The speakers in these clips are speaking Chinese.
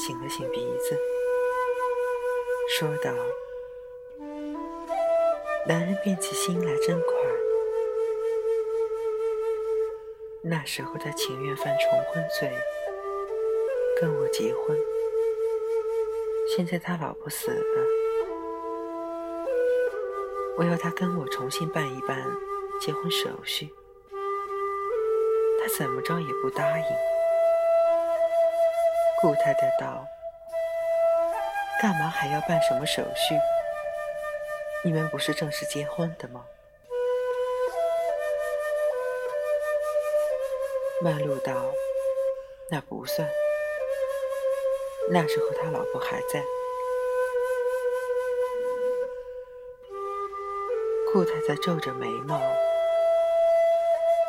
擤了擤鼻子，说道：“男人变起心来真快。那时候他情愿犯重婚罪，跟我结婚。现在他老婆死了，我要他跟我重新办一办结婚手续，他怎么着也不答应。”顾太太道：“干嘛还要办什么手续？你们不是正式结婚的吗？”曼璐道：“那不算，那时候他老婆还在。”顾太太皱着眉毛，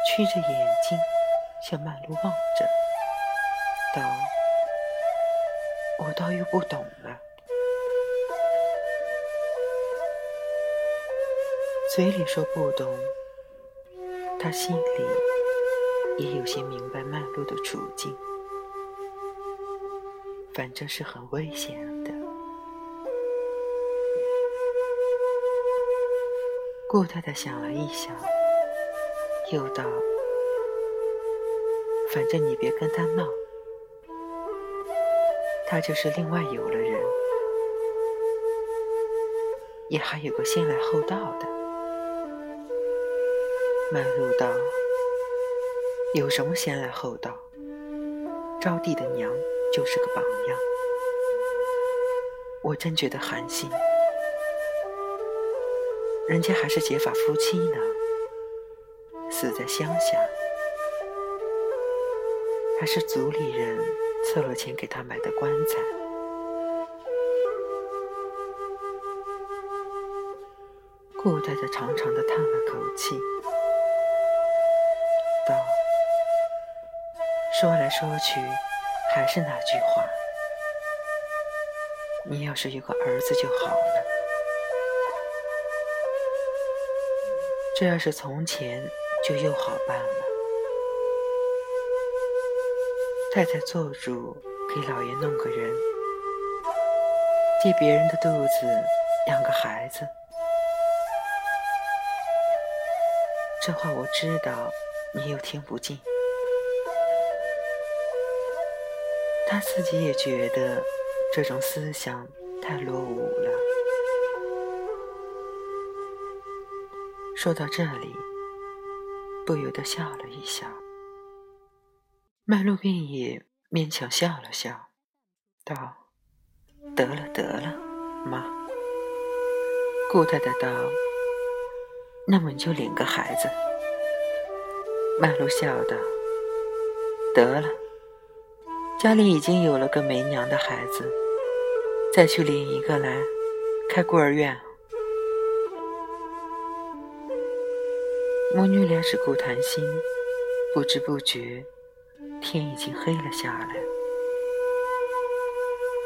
曲着眼睛向曼璐望着，道。我倒又不懂了，嘴里说不懂，他心里也有些明白曼璐的处境，反正是很危险的。顾太太想了一想，又道：“反正你别跟他闹。”他就是另外有了人，也还有个先来后到的。曼璐道：“有什么先来后到？招娣的娘就是个榜样，我真觉得寒心。人家还是结发夫妻呢，死在乡下，还是族里人。”凑了钱给他买的棺材。顾太太长长的叹了口气，道：“说来说去，还是那句话，你要是有个儿子就好了。这要是从前，就又好办了。”太太做主给老爷弄个人，借别人的肚子养个孩子。这话我知道，你又听不进。他自己也觉得这种思想太落伍了。说到这里，不由得笑了一笑。麦露便也勉强笑了笑，道：“得了得了，妈。”顾太太道：“那么你就领个孩子。”麦露笑道：“得了，家里已经有了个没娘的孩子，再去领一个来，开孤儿院。”母女俩只顾谈心，不知不觉。天已经黑了下来，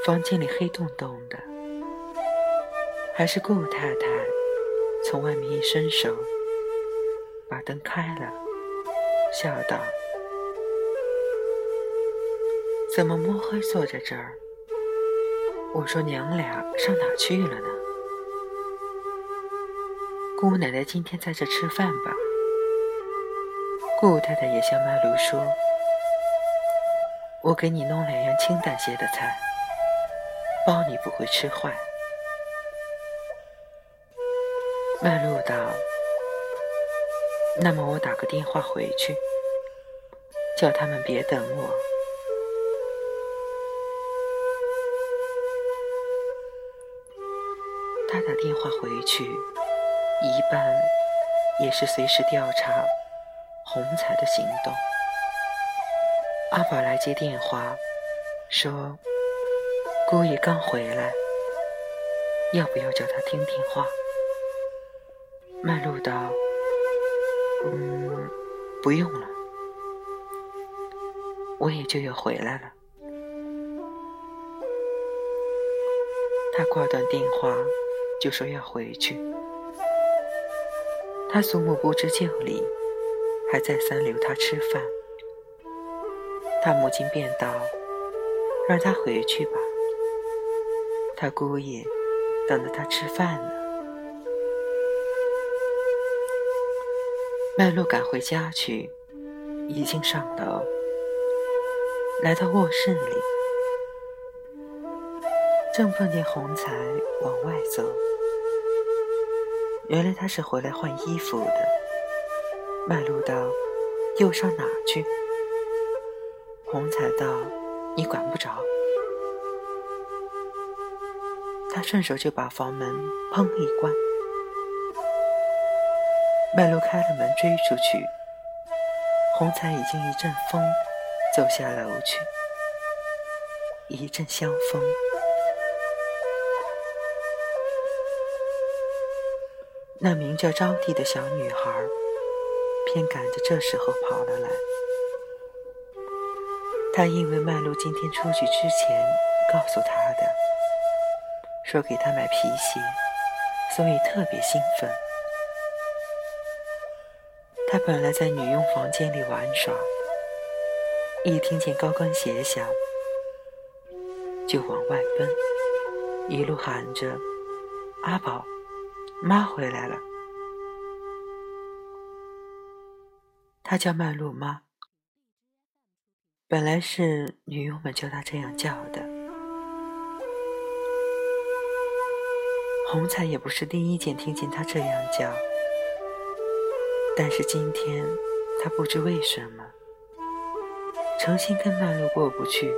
房间里黑洞洞的，还是顾太太从外面一伸手，把灯开了，笑道：“怎么摸黑坐在这儿？”我说：“娘俩上哪去了呢？”姑奶奶今天在这吃饭吧？顾太太也向麦卢说。我给你弄两样清淡些的菜，包你不会吃坏。曼璐道：“那么我打个电话回去，叫他们别等我。”他打电话回去，一半也是随时调查红彩的行动。阿宝来接电话，说姑爷刚回来，要不要叫他听电话？曼露道：“嗯，不用了，我也就要回来了。”他挂断电话，就说要回去。他祖母不知就里，还再三留他吃饭。他母亲便道：“让他回去吧，他姑爷等着他吃饭呢。麦露赶回家去，已经上楼，来到卧室里，正碰见红才往外走。原来他是回来换衣服的。麦露道：“又上哪去？”红彩道：“你管不着。”他顺手就把房门砰一关。麦露开了门追出去，红彩已经一阵风走下楼去，一阵香风。那名叫招娣的小女孩，偏赶着这时候跑了来。他因为曼露今天出去之前告诉他的，说给她买皮鞋，所以特别兴奋。他本来在女佣房间里玩耍，一听见高跟鞋响，就往外奔，一路喊着：“阿宝，妈回来了。”他叫曼露妈，本来是女佣们叫他这样叫的。红彩也不是第一件听见他这样叫。但是今天，他不知为什么，诚心跟麦露过不去，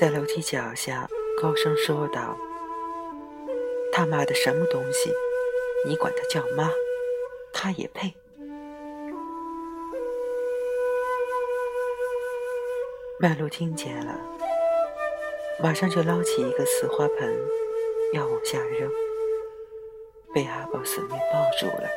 在楼梯脚下高声说道：“他妈的什么东西，你管他叫妈，他也配？”麦露听见了，马上就捞起一个瓷花盆，要往下扔。被阿宝死命抱住了。